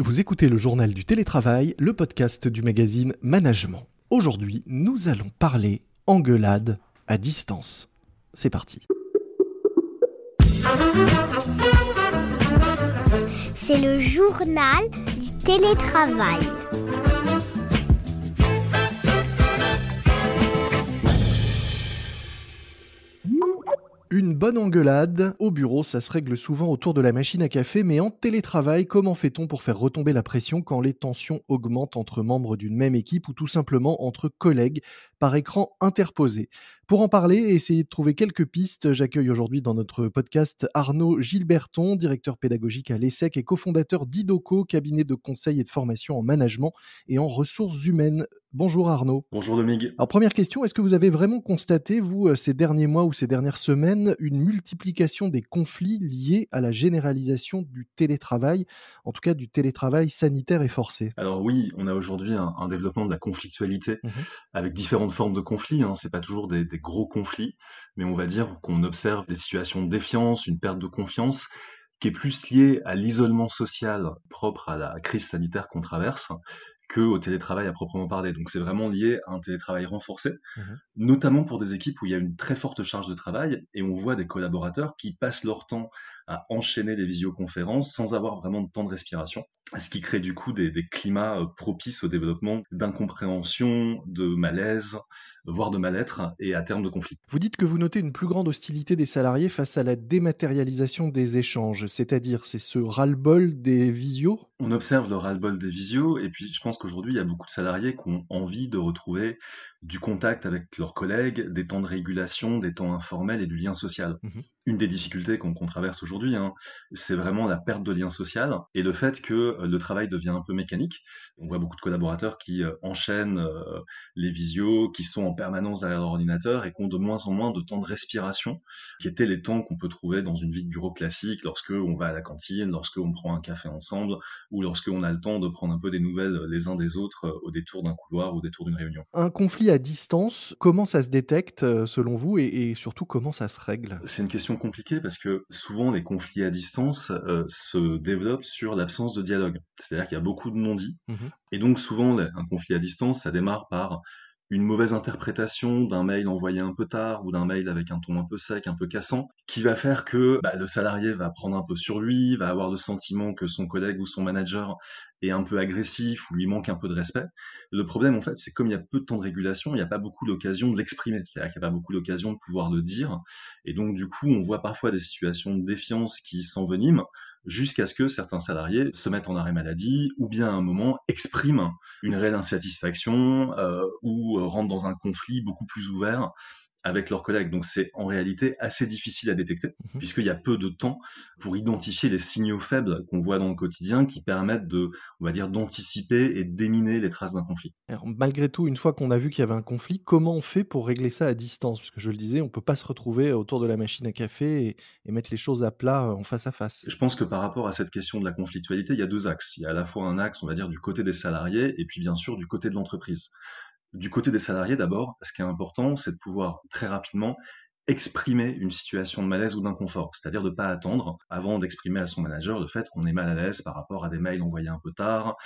Vous écoutez le journal du télétravail, le podcast du magazine Management. Aujourd'hui, nous allons parler engueulade à distance. C'est parti. C'est le journal du télétravail. Une bonne engueulade, au bureau ça se règle souvent autour de la machine à café, mais en télétravail, comment fait-on pour faire retomber la pression quand les tensions augmentent entre membres d'une même équipe ou tout simplement entre collègues par écran interposé? Pour en parler et essayer de trouver quelques pistes, j'accueille aujourd'hui dans notre podcast Arnaud Gilberton, directeur pédagogique à l'ESSEC et cofondateur d'IDOCO, cabinet de conseil et de formation en management et en ressources humaines. Bonjour Arnaud. Bonjour Dominique. Alors première question, est-ce que vous avez vraiment constaté, vous, euh, ces derniers mois ou ces dernières semaines, une multiplication des conflits liés à la généralisation du télétravail, en tout cas du télétravail sanitaire et forcé? Alors oui, on a aujourd'hui un, un, développement de la conflictualité mmh avec différentes formes de conflits. Hein. C'est pas toujours des, des gros conflits, mais on va dire qu'on observe des situations de défiance, une perte de confiance qui est plus liée à l'isolement social propre à la crise sanitaire qu'on traverse que au télétravail à proprement parler. Donc c'est vraiment lié à un télétravail renforcé, mmh notamment pour des équipes où il y a une très forte charge de travail et on voit des collaborateurs qui passent leur temps à enchaîner des visioconférences sans avoir vraiment de temps de respiration, ce qui crée du coup des, des climats euh, propices au développement d'incompréhension, de malaise, voire de mal-être et à terme de conflit. Vous dites que vous notez une plus grande hostilité des salariés face à la dématérialisation des échanges, c'est-à-dire c'est ce ras-le-bol des visios? On observe le ras-le-bol des visios et puis je pense qu'aujourd'hui il y a beaucoup de salariés qui ont envie de retrouver du contact avec leurs collègues, des temps de régulation, des temps informels et du lien social. Mmh Une des difficultés qu'on qu traverse aujourd'hui, hein, c'est vraiment la perte de lien social et le fait que le travail devient un peu mécanique. On voit beaucoup de collaborateurs qui euh, enchaînent euh, les visios, qui sont en permanence derrière leur ordinateur et qui ont de moins en moins de temps de respiration, qui étaient les temps qu'on peut trouver dans une vie de bureau classique, lorsque on va à la cantine, lorsque on prend un café ensemble, ou lorsque on a le temps de prendre un peu des nouvelles les uns des autres au détour d'un couloir ou au détour d'une réunion. Un conflit à distance, comment ça se détecte selon vous et, et surtout comment ça se règle? C'est une question compliquée parce que souvent les conflits à distance euh, se développent sur l'absence de dialogue. C'est-à-dire qu'il y a beaucoup de non-dits. Mmh et donc souvent, un conflit à distance, ça démarre par une mauvaise interprétation d'un mail envoyé un peu tard ou d'un mail avec un ton un peu sec, un peu cassant, qui va faire que bah, le salarié va prendre un peu sur lui, va avoir le sentiment que son collègue ou son manager est un peu agressif ou lui manque un peu de respect. Le problème, en fait, c'est comme il y a peu de temps de régulation, il n'y a pas beaucoup d'occasion de l'exprimer. C'est-à-dire qu'il n'y a pas beaucoup d'occasion de pouvoir le dire. Et donc, du coup, on voit parfois des situations de défiance qui s'enveniment jusqu'à ce que certains salariés se mettent en arrêt maladie ou bien à un moment expriment une réelle insatisfaction euh, ou euh, rentrent dans un conflit beaucoup plus ouvert avec leurs collègues. Donc c'est en réalité assez difficile à détecter, mmh puisqu'il y a peu de temps pour identifier les signaux faibles qu'on voit dans le quotidien qui permettent de, on va dire, d'anticiper et d'éminer les traces d'un conflit. Alors, malgré tout, une fois qu'on a vu qu'il y avait un conflit, comment on fait pour régler ça à distance? Parce que je le disais, on peut pas se retrouver autour de la machine à café et, et, mettre les choses à plat en face à face. Je pense que par rapport à cette question de la conflictualité, il y a deux axes. Il y a à la fois un axe, on va dire, du côté des salariés et puis bien sûr du côté de l'entreprise. Du côté des salariés, d'abord, ce qui est important, c'est de pouvoir très rapidement exprimer une situation de malaise ou d'inconfort, c'est-à-dire de ne pas attendre avant d'exprimer à son manager le fait qu'on est mal à l'aise par rapport à des mails envoyés un peu tard,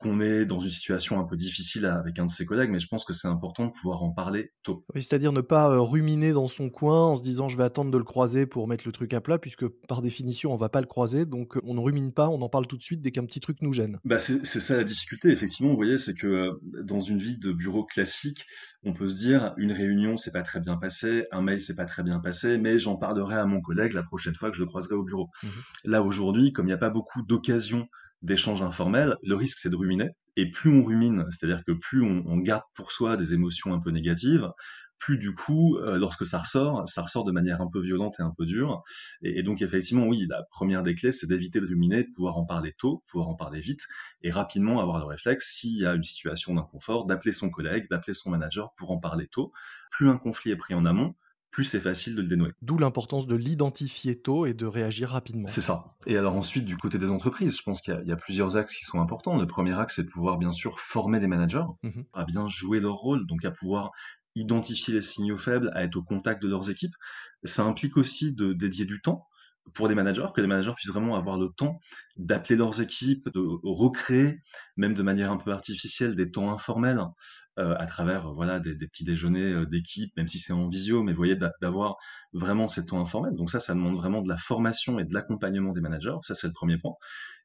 qu'on est dans une situation un peu difficile avec un de ses collègues, mais je pense que c'est important de pouvoir en parler tôt. Oui, c'est-à-dire ne pas euh, ruminer dans son coin en se disant je vais attendre de le croiser pour mettre le truc à plat, puisque par définition on va pas le croiser, donc on ne rumine pas, on en parle tout de suite dès qu'un petit truc nous gêne. Bah c'est ça la difficulté, effectivement, vous voyez, c'est que euh, dans une vie de bureau classique, on peut se dire une réunion c'est pas très bien passé, un mail c'est pas très bien passé, mais j'en parlerai à mon collègue la prochaine fois que je le croiserai au bureau. Mmh Là aujourd'hui, comme il n'y a pas beaucoup d'occasions d'échanges informels, le risque c'est de ruminer. Et plus on rumine, c'est-à-dire que plus on, garde pour soi des émotions un peu négatives, plus du coup, euh, lorsque ça ressort, ça ressort de manière un peu violente et un peu dure. Et, et donc effectivement, oui, la première des clés, c'est d'éviter de ruminer, de pouvoir en parler tôt, pouvoir en parler vite, et rapidement avoir le réflexe, s'il y a une situation d'inconfort, d'appeler son collègue, d'appeler son manager pour en parler tôt. Plus un conflit est pris en amont, plus c'est facile de le dénouer. D'où l'importance de l'identifier tôt et de réagir rapidement. C'est ça. Et alors ensuite, du côté des entreprises, je pense qu'il y, y, a plusieurs axes qui sont importants. Le premier axe, c'est de pouvoir bien sûr former des managers mmh à bien jouer leur rôle, donc à pouvoir identifier les signaux faibles, à être au contact de leurs équipes. Ça implique aussi de dédier du temps pour des managers, que les managers puissent vraiment avoir le temps d'appeler leurs équipes, de recréer, même de manière un peu artificielle, des temps informels à travers voilà des, petits déjeuners euh, d'équipe, même si c'est en visio, mais vous voyez d'avoir vraiment ces temps informels. Donc ça, ça demande vraiment de la formation et de l'accompagnement des managers. Ça, c'est le premier point.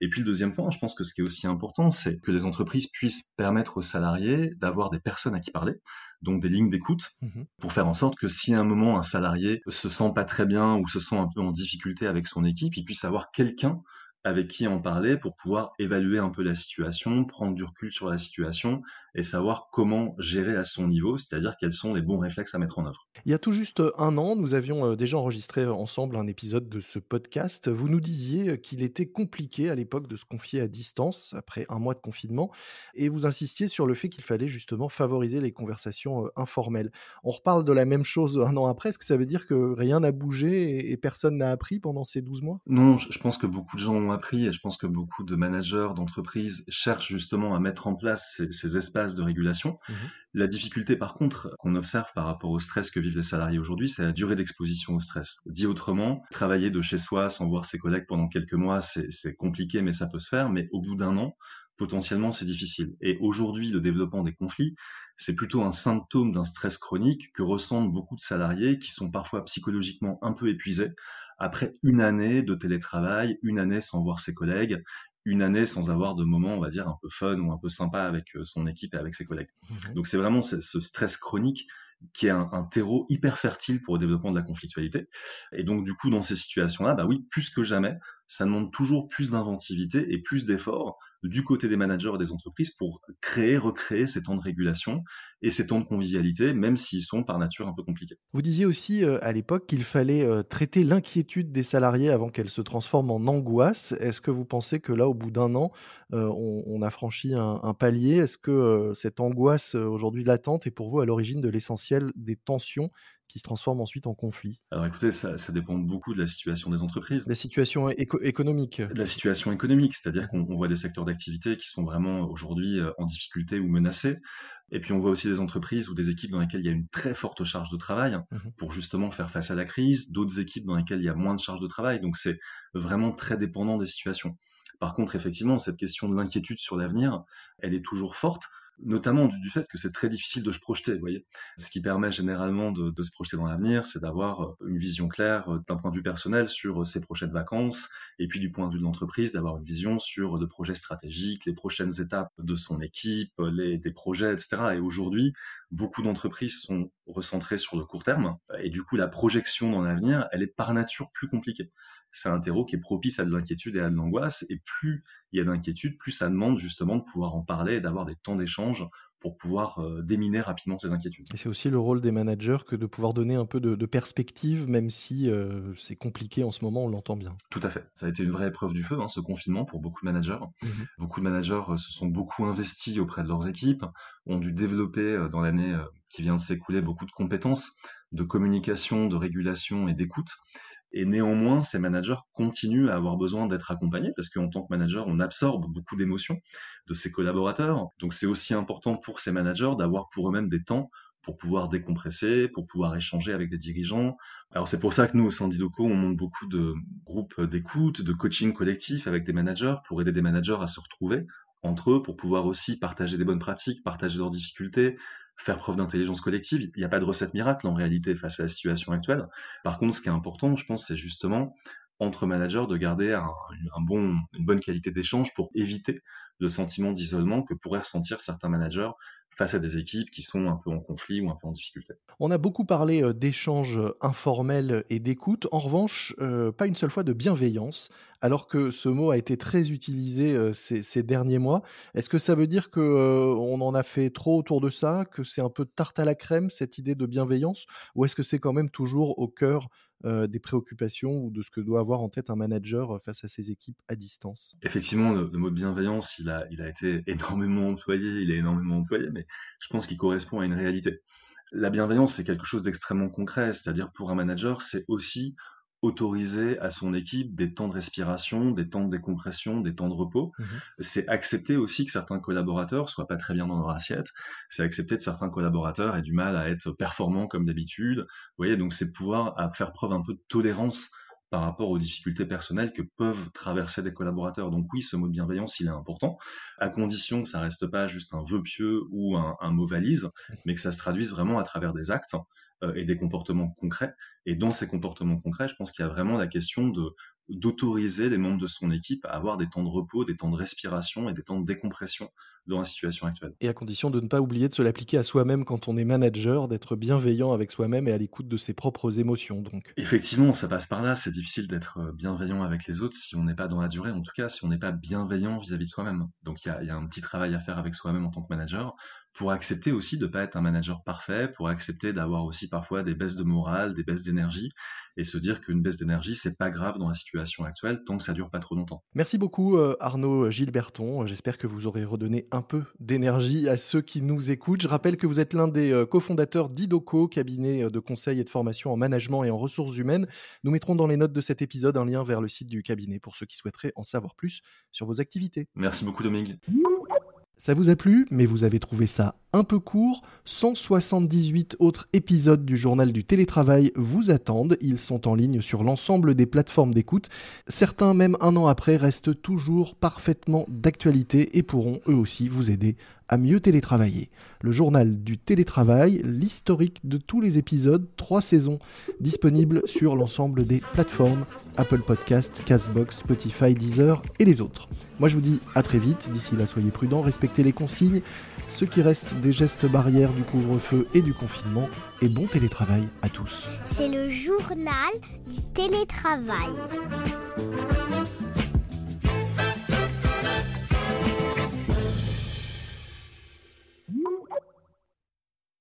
Et puis le deuxième point, je pense que ce qui est aussi important, c'est que les entreprises puissent permettre aux salariés d'avoir des personnes à qui parler, donc des lignes d'écoute, mmh pour faire en sorte que si à un moment un salarié se sent pas très bien ou se sent un peu en difficulté avec son équipe, il puisse avoir quelqu'un avec qui en parler pour pouvoir évaluer un peu la situation, prendre du recul sur la situation et savoir comment gérer à son niveau, c'est-à-dire quels sont les bons réflexes à mettre en œuvre. Il y a tout juste un an, nous avions euh, déjà enregistré ensemble un épisode de ce podcast. Vous nous disiez qu'il était compliqué à l'époque de se confier à distance après un mois de confinement et vous insistiez sur le fait qu'il fallait justement favoriser les conversations euh, informelles. On reparle de la même chose un an après. Est-ce que ça veut dire que rien n'a bougé et personne n'a appris pendant ces 12 mois? Non, je pense que beaucoup de gens ont appris et je pense que beaucoup de managers d'entreprises cherchent justement à mettre en place ces, espaces de régulation. Mmh la difficulté par contre qu'on observe par rapport au stress que vivent les salariés aujourd'hui, c'est la durée d'exposition au stress. Dit autrement, travailler de chez soi sans voir ses collègues pendant quelques mois, c'est compliqué mais ça peut se faire, mais au bout d'un an, potentiellement c'est difficile. Et aujourd'hui, le développement des conflits, c'est plutôt un symptôme d'un stress chronique que ressentent beaucoup de salariés qui sont parfois psychologiquement un peu épuisés après une année de télétravail, une année sans voir ses collègues, une année sans avoir de moments, on va dire, un peu fun ou un peu sympa avec euh, son équipe et avec ses collègues. Mmh Donc c'est vraiment ce stress chronique qui est un, terreau hyper fertile pour le développement de la conflictualité. Et donc, du coup, dans ces situations-là, bah oui, plus que jamais, ça demande toujours plus d'inventivité et plus d'efforts du côté des managers et des entreprises pour créer, recréer ces temps de régulation et ces temps de convivialité, même s'ils sont par nature un peu compliqués. Vous disiez aussi euh, à l'époque qu'il fallait euh, traiter l'inquiétude des salariés avant qu'elle se transforme en angoisse. Est-ce que vous pensez que là, au bout d'un an, euh, on, a franchi un, un palier? Est-ce que cette angoisse aujourd'hui latente est pour vous à l'origine de l'essentiel des tensions qui se transforment ensuite en conflits Alors écoutez, ça, dépend beaucoup de la situation des entreprises. La situation économique La situation économique, c'est-à-dire qu'on voit des secteurs d'activité qui sont vraiment aujourd'hui euh, en difficulté ou menacés. Et puis on voit aussi des entreprises ou des équipes dans lesquelles il y a une très forte charge de travail mmh pour justement faire face à la crise, d'autres équipes dans lesquelles il y a moins de charge de travail. Donc c'est vraiment très dépendant des situations. Par contre, effectivement, cette question de l'inquiétude sur l'avenir, elle est toujours forte notamment du, fait que c'est très difficile de se projeter, vous voyez. Ce qui permet généralement de, se projeter dans l'avenir, c'est d'avoir euh, une vision claire euh, d'un point de vue personnel sur euh, ses prochaines vacances, et puis du point de vue de l'entreprise, d'avoir une vision sur de projets stratégiques, les prochaines étapes de son équipe, les, des projets, etc. Et aujourd'hui, beaucoup d'entreprises sont recentrées sur le court terme, et du coup, la projection dans l'avenir, elle est par nature plus compliquée c'est un terreau qui est propice à de l'inquiétude et à de l'angoisse. Et plus il y a d'inquiétude, plus ça demande justement de pouvoir en parler et d'avoir des temps d'échange pour pouvoir euh, déminer rapidement ces inquiétudes. Et c'est aussi le rôle des managers que de pouvoir donner un peu de, perspective, même si euh, c'est compliqué en ce moment, on l'entend bien. Tout à fait. Ça a été une vraie épreuve du feu, hein, ce confinement, pour beaucoup de managers. Mmh beaucoup de managers euh, se sont beaucoup investis auprès de leurs équipes, ont dû développer dans l'année qui vient de s'écouler beaucoup de compétences de communication, de régulation et d'écoute. Et néanmoins, ces managers continuent à avoir besoin d'être accompagnés parce qu'en tant que manager, on absorbe beaucoup d'émotions de ses collaborateurs. Donc c'est aussi important pour ces managers d'avoir pour eux-mêmes des temps pour pouvoir décompresser, pour pouvoir échanger avec des dirigeants. Alors c'est pour ça que nous, au sein d'Idoco, on monte beaucoup de groupes d'écoute, de coaching collectif avec des managers pour aider des managers à se retrouver entre eux, pour pouvoir aussi partager des bonnes pratiques, partager leurs difficultés, faire preuve d'intelligence collective. Il n'y a pas de recette miracle en réalité face à la situation actuelle. Par contre, ce qui est important, je pense, c'est justement entre managers de garder un, bon, une bonne qualité d'échange pour éviter le sentiment d'isolement que pourraient ressentir certains managers face à des équipes qui sont un peu en conflit ou un peu en difficulté. On a beaucoup parlé euh, d'échanges informels et d'écoute. En revanche, euh, pas une seule fois de bienveillance, alors que ce mot a été très utilisé euh, ces, derniers mois. Est-ce que ça veut dire qu'on en a fait trop autour de ça, que c'est un peu tarte à la crème, cette idée de bienveillance, ou est-ce que c'est quand même toujours au cœur des préoccupations ou de ce que doit avoir en tête un manager face à ses équipes à distance? Effectivement, le, mot bienveillance, il a, il a été énormément employé, il est énormément employé, mais je pense qu'il correspond à une réalité. La bienveillance, c'est quelque chose d'extrêmement concret, c'est-à-dire pour un manager, c'est aussi autoriser à son équipe des temps de respiration, des temps de décompression, des temps de repos. Mmh c'est accepter aussi que certains collaborateurs soient pas très bien dans leur assiette. C'est accepter que certains collaborateurs aient du mal à être performants comme d'habitude. Vous voyez, donc c'est pouvoir faire preuve un peu de tolérance par rapport aux difficultés personnelles que peuvent traverser des collaborateurs. Donc oui, ce mot de bienveillance, il est important, à condition que ça reste pas juste un vœu pieux ou un, mot valise, mais que ça se traduise vraiment à travers des actes euh, et des comportements concrets. Et dans ces comportements concrets, je pense qu'il y a vraiment la question de d'autoriser les membres de son équipe à avoir des temps de repos, des temps de respiration et des temps de décompression dans la situation actuelle. Et à condition de ne pas oublier de se l'appliquer à soi-même quand on est manager, d'être bienveillant avec soi-même et à l'écoute de ses propres émotions. Donc. Effectivement, ça passe par là. C'est difficile d'être euh, bienveillant avec les autres si on n'est pas dans la durée, en tout cas si on n'est pas bienveillant vis-à-vis de soi-même. Donc il y, y a, un petit travail à faire avec soi-même en tant que manager pour accepter aussi de ne pas être un manager parfait, pour accepter d'avoir aussi parfois des baisses de morale, des baisses d'énergie, et se dire qu'une baisse d'énergie, c'est pas grave dans la situation actuelle tant que ça dure pas trop longtemps. Merci beaucoup euh, Arnaud Gilberton. J'espère que vous aurez redonné un peu d'énergie à ceux qui nous écoutent. Je rappelle que vous êtes l'un des euh, cofondateurs d'IDOCO, cabinet euh, de conseil et de formation en management et en ressources humaines. Nous mettrons dans les notes de cet épisode un lien vers le site du cabinet pour ceux qui souhaiteraient en savoir plus sur vos activités. Merci beaucoup Dominique. Ça vous a plu, mais vous avez trouvé ça un peu court. 178 autres épisodes du journal du télétravail vous attendent. Ils sont en ligne sur l'ensemble des plateformes d'écoute. Certains, même un an après, restent toujours parfaitement d'actualité et pourront eux aussi vous aider à mieux télétravailler. Le journal du télétravail, l'historique de tous les épisodes, trois saisons, disponibles sur l'ensemble des plateformes Apple Podcasts, Castbox, Spotify, Deezer et les autres. Moi je vous dis à très vite, d'ici là soyez prudents, respectez les consignes, ce qui reste des gestes barrières du couvre-feu et du confinement, et bon télétravail à tous. C'est le journal du télétravail.